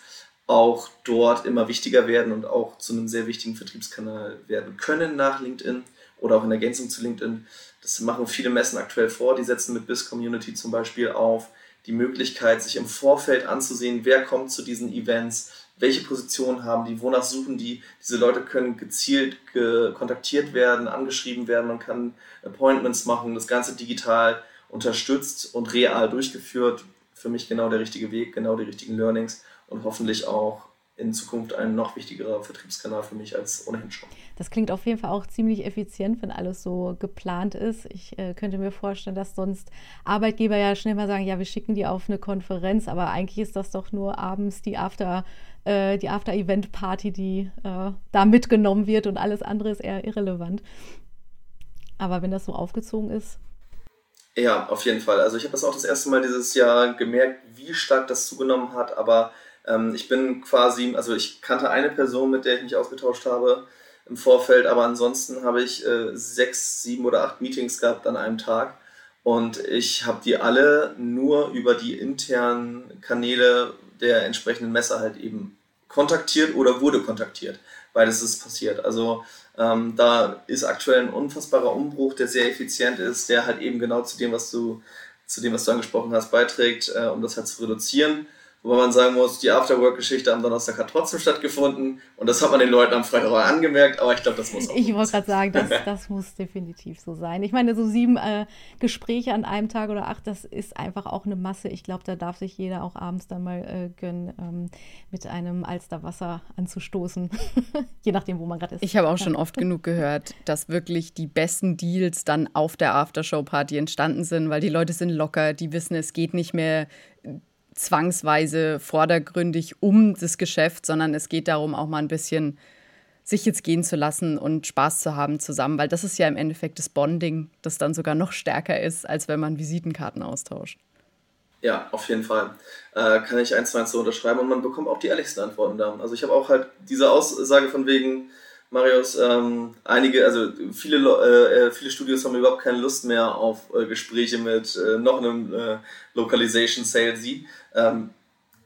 auch dort immer wichtiger werden und auch zu einem sehr wichtigen Vertriebskanal werden können nach LinkedIn oder auch in Ergänzung zu LinkedIn. Das machen viele Messen aktuell vor. Die setzen mit BIS Community zum Beispiel auf die Möglichkeit, sich im Vorfeld anzusehen, wer kommt zu diesen Events, welche Positionen haben die, wonach suchen die. Diese Leute können gezielt kontaktiert werden, angeschrieben werden, man kann Appointments machen, das Ganze digital unterstützt und real durchgeführt. Für mich genau der richtige Weg, genau die richtigen Learnings und hoffentlich auch in Zukunft ein noch wichtigerer Vertriebskanal für mich als ohnehin schon. Das klingt auf jeden Fall auch ziemlich effizient, wenn alles so geplant ist. Ich äh, könnte mir vorstellen, dass sonst Arbeitgeber ja schnell mal sagen, ja, wir schicken die auf eine Konferenz, aber eigentlich ist das doch nur abends die After äh, die After-Event-Party, die äh, da mitgenommen wird und alles andere ist eher irrelevant. Aber wenn das so aufgezogen ist. Ja, auf jeden Fall. Also ich habe das auch das erste Mal dieses Jahr gemerkt, wie stark das zugenommen hat, aber ähm, ich bin quasi, also ich kannte eine Person, mit der ich mich ausgetauscht habe im Vorfeld, aber ansonsten habe ich äh, sechs, sieben oder acht Meetings gehabt an einem Tag. Und ich habe die alle nur über die internen Kanäle der entsprechenden Messe halt eben kontaktiert oder wurde kontaktiert. Beides ist passiert. Also ähm, da ist aktuell ein unfassbarer Umbruch, der sehr effizient ist, der halt eben genau zu dem, was du, zu dem, was du angesprochen hast, beiträgt, äh, um das halt zu reduzieren. Wobei man sagen muss, die Afterwork-Geschichte am Donnerstag hat trotzdem stattgefunden und das hat man den Leuten am Freitag auch angemerkt, aber ich glaube, das muss auch. Ich wollte gerade sagen, das, das muss definitiv so sein. Ich meine, so sieben äh, Gespräche an einem Tag oder acht, das ist einfach auch eine Masse. Ich glaube, da darf sich jeder auch abends dann mal äh, gönnen, ähm, mit einem Alsterwasser anzustoßen, je nachdem, wo man gerade ist. Ich habe auch schon oft genug gehört, dass wirklich die besten Deals dann auf der Aftershow-Party entstanden sind, weil die Leute sind locker, die wissen, es geht nicht mehr zwangsweise vordergründig um das Geschäft, sondern es geht darum, auch mal ein bisschen sich jetzt gehen zu lassen und Spaß zu haben zusammen, weil das ist ja im Endeffekt das Bonding, das dann sogar noch stärker ist, als wenn man Visitenkarten austauscht. Ja, auf jeden Fall. Äh, kann ich eins zu eins so unterschreiben und man bekommt auch die ehrlichsten Antworten da. Also ich habe auch halt diese Aussage von wegen, Marius, ähm, einige, also viele, äh, äh, viele Studios haben überhaupt keine Lust mehr auf äh, Gespräche mit äh, noch einem äh, Localization Salesy. Ähm,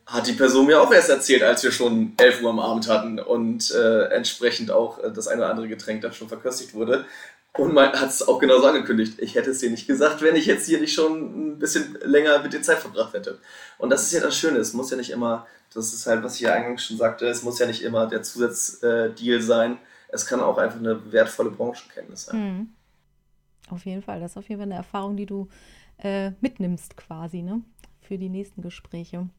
hat die Person mir auch erst erzählt, als wir schon 11 Uhr am Abend hatten und äh, entsprechend auch das eine oder andere Getränk da schon verköstigt wurde. Und hat es auch genauso angekündigt. Ich hätte es dir nicht gesagt, wenn ich jetzt hier nicht schon ein bisschen länger mit dir Zeit verbracht hätte. Und das ist ja das Schöne. Es muss ja nicht immer, das ist halt, was ich ja eingangs schon sagte, es muss ja nicht immer der Zusatzdeal sein, es kann auch einfach eine wertvolle Branchenkenntnis sein. Mhm. Auf jeden Fall. Das ist auf jeden Fall eine Erfahrung, die du äh, mitnimmst quasi, ne? Für die nächsten Gespräche.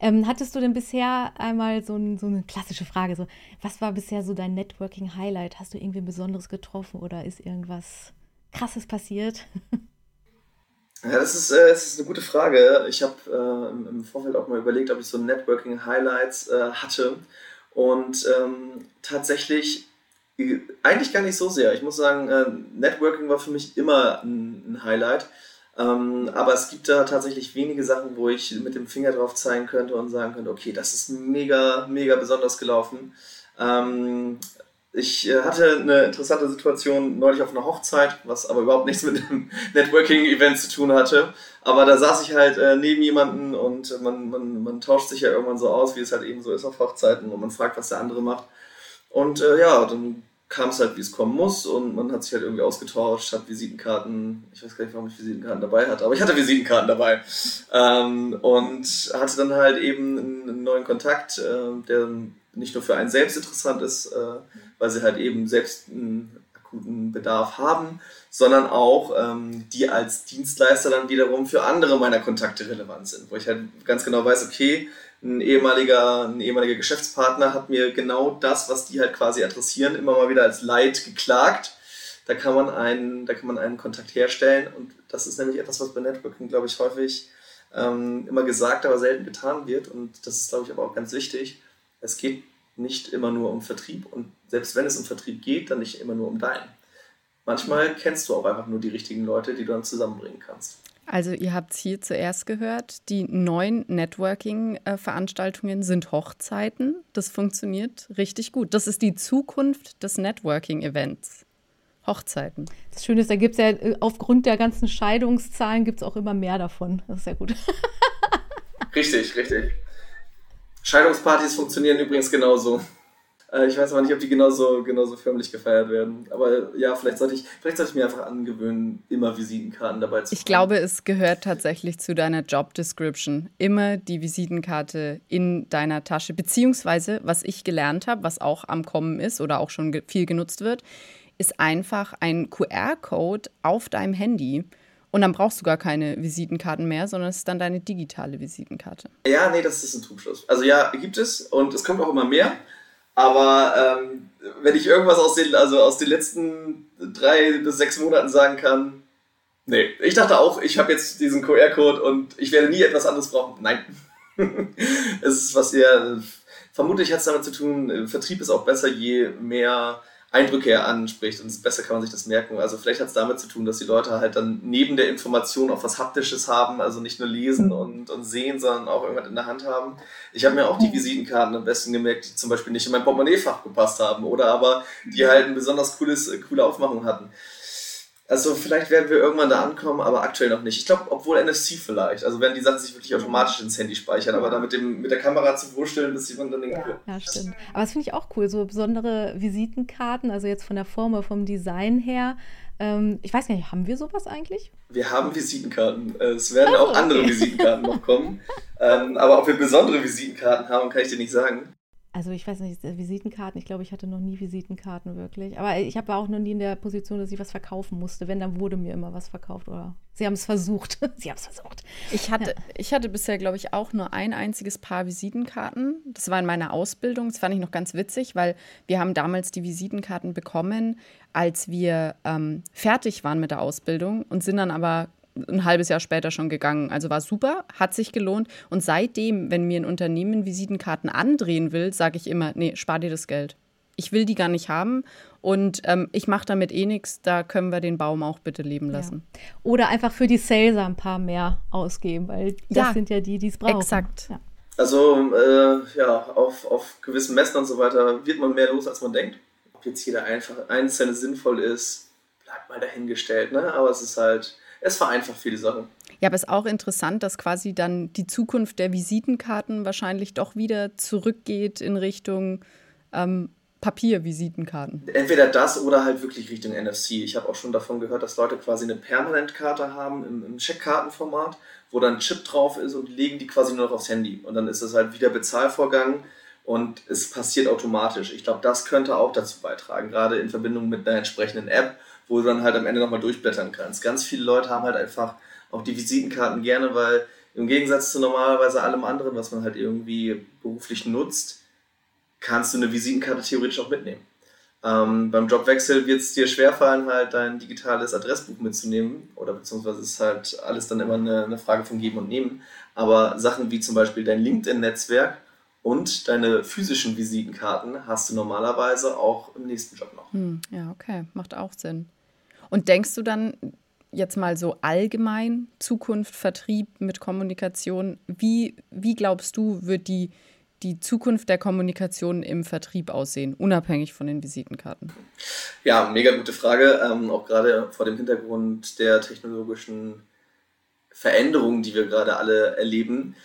Ähm, hattest du denn bisher einmal so, ein, so, eine klassische Frage, so, was war bisher so dein Networking-Highlight? Hast du irgendwie ein Besonderes getroffen oder ist irgendwas Krasses passiert? Ja, das ist, äh, das ist eine gute Frage. Ich habe äh, im Vorfeld auch mal überlegt, ob ich so Networking-Highlights äh, hatte. Und ähm, tatsächlich eigentlich gar nicht so sehr. Ich muss sagen, äh, Networking war für mich immer ein, ein Highlight. Ähm, aber es gibt da tatsächlich wenige Sachen, wo ich mit dem Finger drauf zeigen könnte und sagen könnte, okay, das ist mega, mega besonders gelaufen. Ähm, ich äh, hatte eine interessante Situation neulich auf einer Hochzeit, was aber überhaupt nichts mit einem Networking-Event zu tun hatte. Aber da saß ich halt äh, neben jemanden und man, man, man tauscht sich ja irgendwann so aus, wie es halt eben so ist auf Hochzeiten und man fragt, was der andere macht. Und äh, ja, dann kam es halt, wie es kommen muss und man hat sich halt irgendwie ausgetauscht, hat Visitenkarten, ich weiß gar nicht, warum ich Visitenkarten dabei hatte, aber ich hatte Visitenkarten dabei ähm, und hatte dann halt eben einen neuen Kontakt, äh, der nicht nur für einen selbst interessant ist, äh, weil sie halt eben selbst ein akuten Bedarf haben, sondern auch ähm, die als Dienstleister dann wiederum für andere meiner Kontakte relevant sind, wo ich halt ganz genau weiß, okay, ein ehemaliger, ein ehemaliger Geschäftspartner hat mir genau das, was die halt quasi adressieren, immer mal wieder als Leid geklagt. Da kann man einen, da kann man einen Kontakt herstellen und das ist nämlich etwas, was bei Networking, glaube ich, häufig ähm, immer gesagt, aber selten getan wird und das ist, glaube ich, aber auch ganz wichtig. Es geht nicht immer nur um Vertrieb und selbst wenn es um Vertrieb geht, dann nicht immer nur um deinen. Manchmal kennst du auch einfach nur die richtigen Leute, die du dann zusammenbringen kannst. Also ihr habt es hier zuerst gehört, die neuen Networking-Veranstaltungen sind Hochzeiten. Das funktioniert richtig gut. Das ist die Zukunft des Networking-Events. Hochzeiten. Das Schöne ist, da gibt es ja äh, aufgrund der ganzen Scheidungszahlen gibt es auch immer mehr davon. Das ist ja gut. richtig, richtig. Scheidungspartys funktionieren übrigens genauso. Äh, ich weiß aber nicht, ob die genauso, genauso förmlich gefeiert werden. Aber ja, vielleicht sollte ich, vielleicht sollte ich mir einfach angewöhnen, immer Visitenkarten dabei zu haben. Ich glaube, es gehört tatsächlich zu deiner Job Description. Immer die Visitenkarte in deiner Tasche. Beziehungsweise, was ich gelernt habe, was auch am Kommen ist oder auch schon viel genutzt wird, ist einfach ein QR-Code auf deinem Handy. Und dann brauchst du gar keine Visitenkarten mehr, sondern es ist dann deine digitale Visitenkarte. Ja, nee, das ist ein Trugschluss. Also ja, gibt es und es kommt auch immer mehr. Aber ähm, wenn ich irgendwas aus den, also aus den letzten drei bis sechs Monaten sagen kann, nee. Ich dachte auch, ich habe jetzt diesen QR-Code und ich werde nie etwas anderes brauchen. Nein. es ist was ihr. Vermutlich hat es damit zu tun, Vertrieb ist auch besser, je mehr Eindrücke anspricht und besser kann man sich das merken. Also vielleicht hat es damit zu tun, dass die Leute halt dann neben der Information auch was Haptisches haben, also nicht nur lesen und, und sehen, sondern auch irgendwas in der Hand haben. Ich habe mir auch die Visitenkarten am besten gemerkt, die zum Beispiel nicht in mein Portemonnaiefach gepasst haben oder aber die halt ein besonders cooles, coole Aufmachung hatten. Also vielleicht werden wir irgendwann da ankommen, aber aktuell noch nicht. Ich glaube, obwohl NFC vielleicht. Also wenn die Sachen sich wirklich automatisch ins Handy speichern, aber da mit, dem, mit der Kamera zu wursteln, bis jemand dann den ja, ja, stimmt. Aber das finde ich auch cool, so besondere Visitenkarten, also jetzt von der Form, vom Design her. Ähm, ich weiß gar nicht, haben wir sowas eigentlich? Wir haben Visitenkarten. Äh, es werden also, auch andere okay. Visitenkarten noch kommen. ähm, aber ob wir besondere Visitenkarten haben, kann ich dir nicht sagen. Also ich weiß nicht, Visitenkarten, ich glaube, ich hatte noch nie Visitenkarten wirklich. Aber ich habe auch noch nie in der Position, dass ich was verkaufen musste. Wenn, dann wurde mir immer was verkauft oder sie haben es versucht. sie haben es versucht. Ich hatte, ja. ich hatte bisher, glaube ich, auch nur ein einziges Paar Visitenkarten. Das war in meiner Ausbildung. Das fand ich noch ganz witzig, weil wir haben damals die Visitenkarten bekommen, als wir ähm, fertig waren mit der Ausbildung und sind dann aber ein halbes Jahr später schon gegangen. Also war super, hat sich gelohnt. Und seitdem, wenn mir ein Unternehmen Visitenkarten andrehen will, sage ich immer, nee, spar dir das Geld. Ich will die gar nicht haben und ähm, ich mache damit eh nichts. Da können wir den Baum auch bitte leben lassen. Ja. Oder einfach für die Sales ein paar mehr ausgeben, weil das ja, sind ja die, die es brauchen. Exakt. Ja. Also äh, ja, auf, auf gewissen Messen und so weiter wird man mehr los, als man denkt. Ob jetzt jeder einfach einzelne sinnvoll ist, bleibt mal dahingestellt. Ne? Aber es ist halt es vereinfacht viele Sachen. Ja, aber es ist auch interessant, dass quasi dann die Zukunft der Visitenkarten wahrscheinlich doch wieder zurückgeht in Richtung ähm, Papiervisitenkarten. Entweder das oder halt wirklich Richtung NFC. Ich habe auch schon davon gehört, dass Leute quasi eine Permanentkarte haben im, im Checkkartenformat, wo dann ein Chip drauf ist und legen die quasi nur noch aufs Handy. Und dann ist es halt wieder Bezahlvorgang und es passiert automatisch. Ich glaube, das könnte auch dazu beitragen, gerade in Verbindung mit einer entsprechenden App wo du dann halt am Ende nochmal durchblättern kannst. Ganz viele Leute haben halt einfach auch die Visitenkarten gerne, weil im Gegensatz zu normalerweise allem anderen, was man halt irgendwie beruflich nutzt, kannst du eine Visitenkarte theoretisch auch mitnehmen. Ähm, beim Jobwechsel wird es dir schwerfallen, halt dein digitales Adressbuch mitzunehmen oder beziehungsweise ist halt alles dann immer eine, eine Frage von Geben und Nehmen. Aber Sachen wie zum Beispiel dein LinkedIn-Netzwerk und deine physischen Visitenkarten hast du normalerweise auch im nächsten Job noch. Hm, ja, okay, macht auch Sinn. Und denkst du dann jetzt mal so allgemein Zukunft, Vertrieb mit Kommunikation, wie, wie glaubst du, wird die, die Zukunft der Kommunikation im Vertrieb aussehen, unabhängig von den Visitenkarten? Ja, mega gute Frage. Ähm, auch gerade vor dem Hintergrund der technologischen Veränderungen, die wir gerade alle erleben.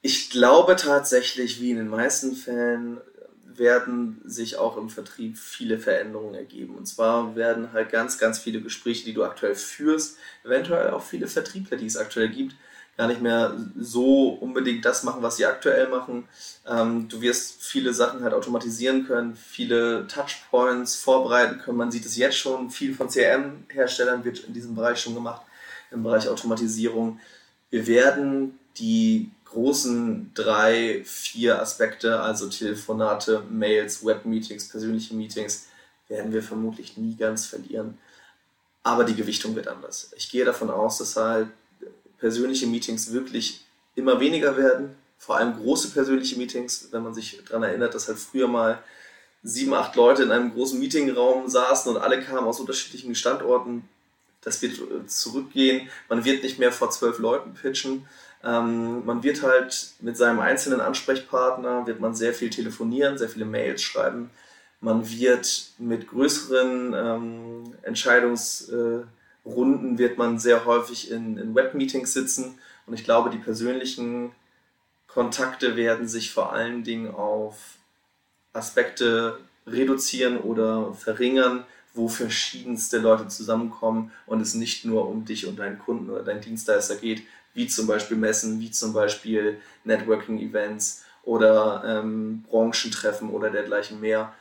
Ich glaube tatsächlich, wie in den meisten Fällen, werden sich auch im Vertrieb viele Veränderungen ergeben. Und zwar werden halt ganz, ganz viele Gespräche, die du aktuell führst, eventuell auch viele Vertriebler, die es aktuell gibt, gar nicht mehr so unbedingt das machen, was sie aktuell machen. Ähm, du wirst viele Sachen halt automatisieren können, viele Touchpoints vorbereiten können. Man sieht es jetzt schon, viel von CRM-Herstellern wird in diesem Bereich schon gemacht, im Bereich Automatisierung. Wir werden die großen drei, vier Aspekte, also Telefonate, Mails, Webmeetings, persönliche Meetings, werden wir vermutlich nie ganz verlieren. Aber die Gewichtung wird anders. Ich gehe davon aus, dass halt persönliche Meetings wirklich immer weniger werden. Vor allem große persönliche Meetings, wenn man sich daran erinnert, dass halt früher mal sieben, acht Leute in einem großen Meetingraum saßen und alle kamen aus unterschiedlichen Standorten. Das wird zurückgehen. Man wird nicht mehr vor zwölf Leuten pitchen. Ähm, man wird halt mit seinem einzelnen Ansprechpartner, wird man sehr viel telefonieren, sehr viele Mails schreiben. Man wird mit größeren ähm, Entscheidungsrunden, äh, wird man sehr häufig in, in Webmeetings sitzen. Und ich glaube, die persönlichen Kontakte werden sich vor allen Dingen auf Aspekte reduzieren oder verringern, wo verschiedenste Leute zusammenkommen und es nicht nur um dich und deinen Kunden oder deinen Dienstleister geht, wie zum Beispiel Messen, wie zum Beispiel Networking-Events oder ähm, Branchentreffen oder dergleichen mehr,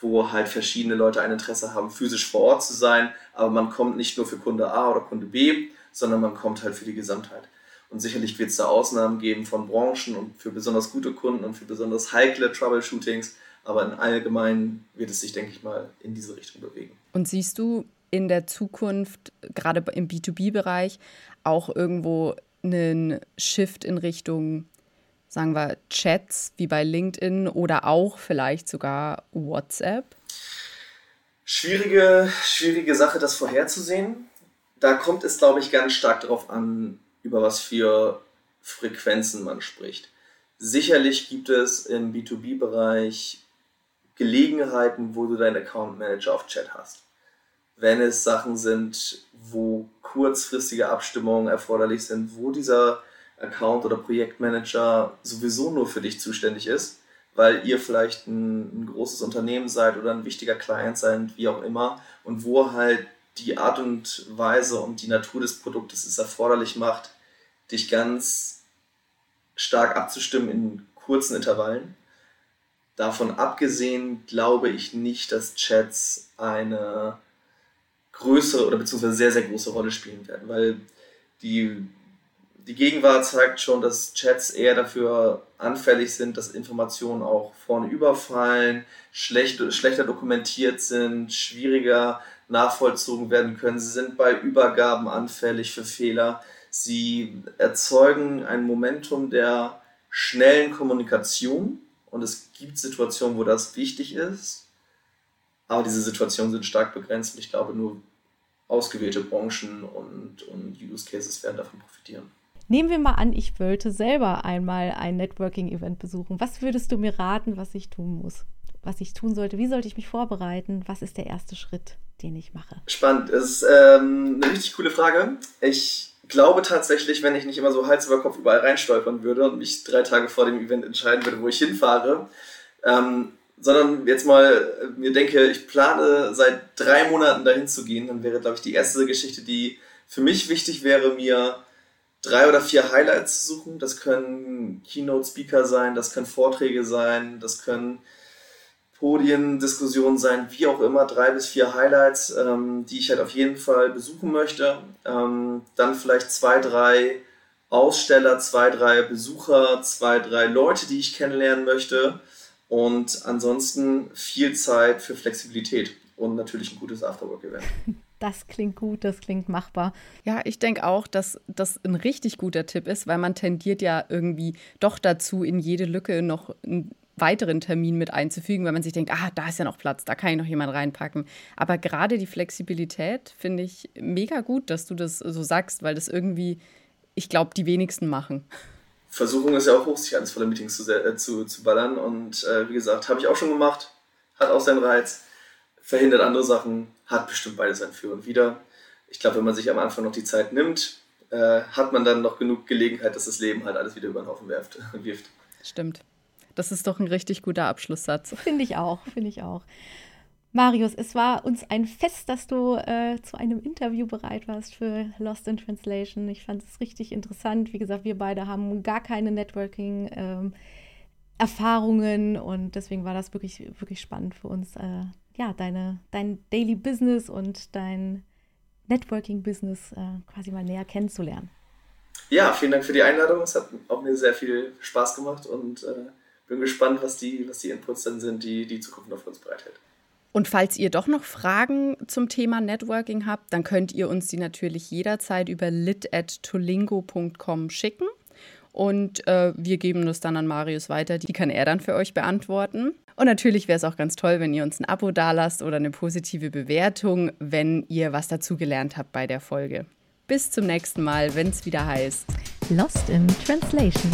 wo halt verschiedene Leute ein Interesse haben, physisch vor Ort zu sein, aber man kommt nicht nur für Kunde A oder Kunde B, sondern man kommt halt für die Gesamtheit. Und sicherlich wird es da Ausnahmen geben von Branchen und für besonders gute Kunden und für besonders heikle Troubleshootings, aber im Allgemeinen wird es sich, denke ich mal, in diese Richtung bewegen. Und siehst du in der Zukunft, gerade im B2B-Bereich, auch irgendwo einen Shift in Richtung, sagen wir, Chats wie bei LinkedIn oder auch vielleicht sogar WhatsApp? Schwierige, schwierige Sache, das vorherzusehen. Da kommt es, glaube ich, ganz stark darauf an, über was für Frequenzen man spricht. Sicherlich gibt es im B2B-Bereich Gelegenheiten, wo du deinen Account Manager auf Chat hast wenn es Sachen sind, wo kurzfristige Abstimmungen erforderlich sind, wo dieser Account oder Projektmanager sowieso nur für dich zuständig ist, weil ihr vielleicht ein, ein großes Unternehmen seid oder ein wichtiger Client seid, wie auch immer, und wo halt die Art und Weise und die Natur des Produktes es erforderlich macht, dich ganz stark abzustimmen in kurzen Intervallen. Davon abgesehen glaube ich nicht, dass Chats eine größere oder beziehungsweise sehr, sehr große Rolle spielen werden, weil die, die Gegenwart zeigt schon, dass Chats eher dafür anfällig sind, dass Informationen auch vorne überfallen, schlecht, schlechter dokumentiert sind, schwieriger nachvollzogen werden können. Sie sind bei Übergaben anfällig für Fehler. Sie erzeugen ein Momentum der schnellen Kommunikation und es gibt Situationen, wo das wichtig ist. Aber diese Situationen sind stark begrenzt und ich glaube, nur ausgewählte Branchen und, und Use Cases werden davon profitieren. Nehmen wir mal an, ich wollte selber einmal ein Networking-Event besuchen. Was würdest du mir raten, was ich tun muss? Was ich tun sollte? Wie sollte ich mich vorbereiten? Was ist der erste Schritt, den ich mache? Spannend. Das ist ähm, eine richtig coole Frage. Ich glaube tatsächlich, wenn ich nicht immer so Hals über Kopf überall reinstolpern würde und mich drei Tage vor dem Event entscheiden würde, wo ich hinfahre, ähm, sondern jetzt mal äh, mir denke, ich plane seit drei Monaten dahin zu gehen, dann wäre, glaube ich, die erste Geschichte, die für mich wichtig wäre, mir drei oder vier Highlights zu suchen. Das können Keynote-Speaker sein, das können Vorträge sein, das können Podiendiskussionen sein, wie auch immer, drei bis vier Highlights, ähm, die ich halt auf jeden Fall besuchen möchte. Ähm, dann vielleicht zwei, drei Aussteller, zwei, drei Besucher, zwei, drei Leute, die ich kennenlernen möchte und ansonsten viel Zeit für Flexibilität und natürlich ein gutes Afterwork-Event. Das klingt gut, das klingt machbar. Ja, ich denke auch, dass das ein richtig guter Tipp ist, weil man tendiert ja irgendwie doch dazu, in jede Lücke noch einen weiteren Termin mit einzufügen, weil man sich denkt, ah, da ist ja noch Platz, da kann ich noch jemand reinpacken. Aber gerade die Flexibilität finde ich mega gut, dass du das so sagst, weil das irgendwie, ich glaube, die wenigsten machen. Versuchung ist ja auch hoch, sich alles voller Meetings zu, äh, zu, zu ballern. Und äh, wie gesagt, habe ich auch schon gemacht, hat auch seinen Reiz, verhindert andere Sachen, hat bestimmt beides ein Für und Wider. Ich glaube, wenn man sich am Anfang noch die Zeit nimmt, äh, hat man dann noch genug Gelegenheit, dass das Leben halt alles wieder über den Haufen werft, wirft. Stimmt. Das ist doch ein richtig guter Abschlusssatz. Finde ich auch, finde ich auch. Marius, es war uns ein Fest, dass du äh, zu einem Interview bereit warst für Lost in Translation. Ich fand es richtig interessant. Wie gesagt, wir beide haben gar keine Networking. Ähm, Erfahrungen und deswegen war das wirklich, wirklich spannend für uns, äh, ja, deine, dein Daily Business und dein Networking-Business äh, quasi mal näher kennenzulernen. Ja, vielen Dank für die Einladung. Es hat auch mir sehr viel Spaß gemacht und äh, bin gespannt, was die, was die Inputs dann sind, die die Zukunft auf uns bereithält. Und falls ihr doch noch Fragen zum Thema Networking habt, dann könnt ihr uns die natürlich jederzeit über lit.tolingo.com schicken. Und äh, wir geben das dann an Marius weiter. Die kann er dann für euch beantworten. Und natürlich wäre es auch ganz toll, wenn ihr uns ein Abo dalasst oder eine positive Bewertung, wenn ihr was dazugelernt habt bei der Folge. Bis zum nächsten Mal, wenn es wieder heißt Lost in Translation.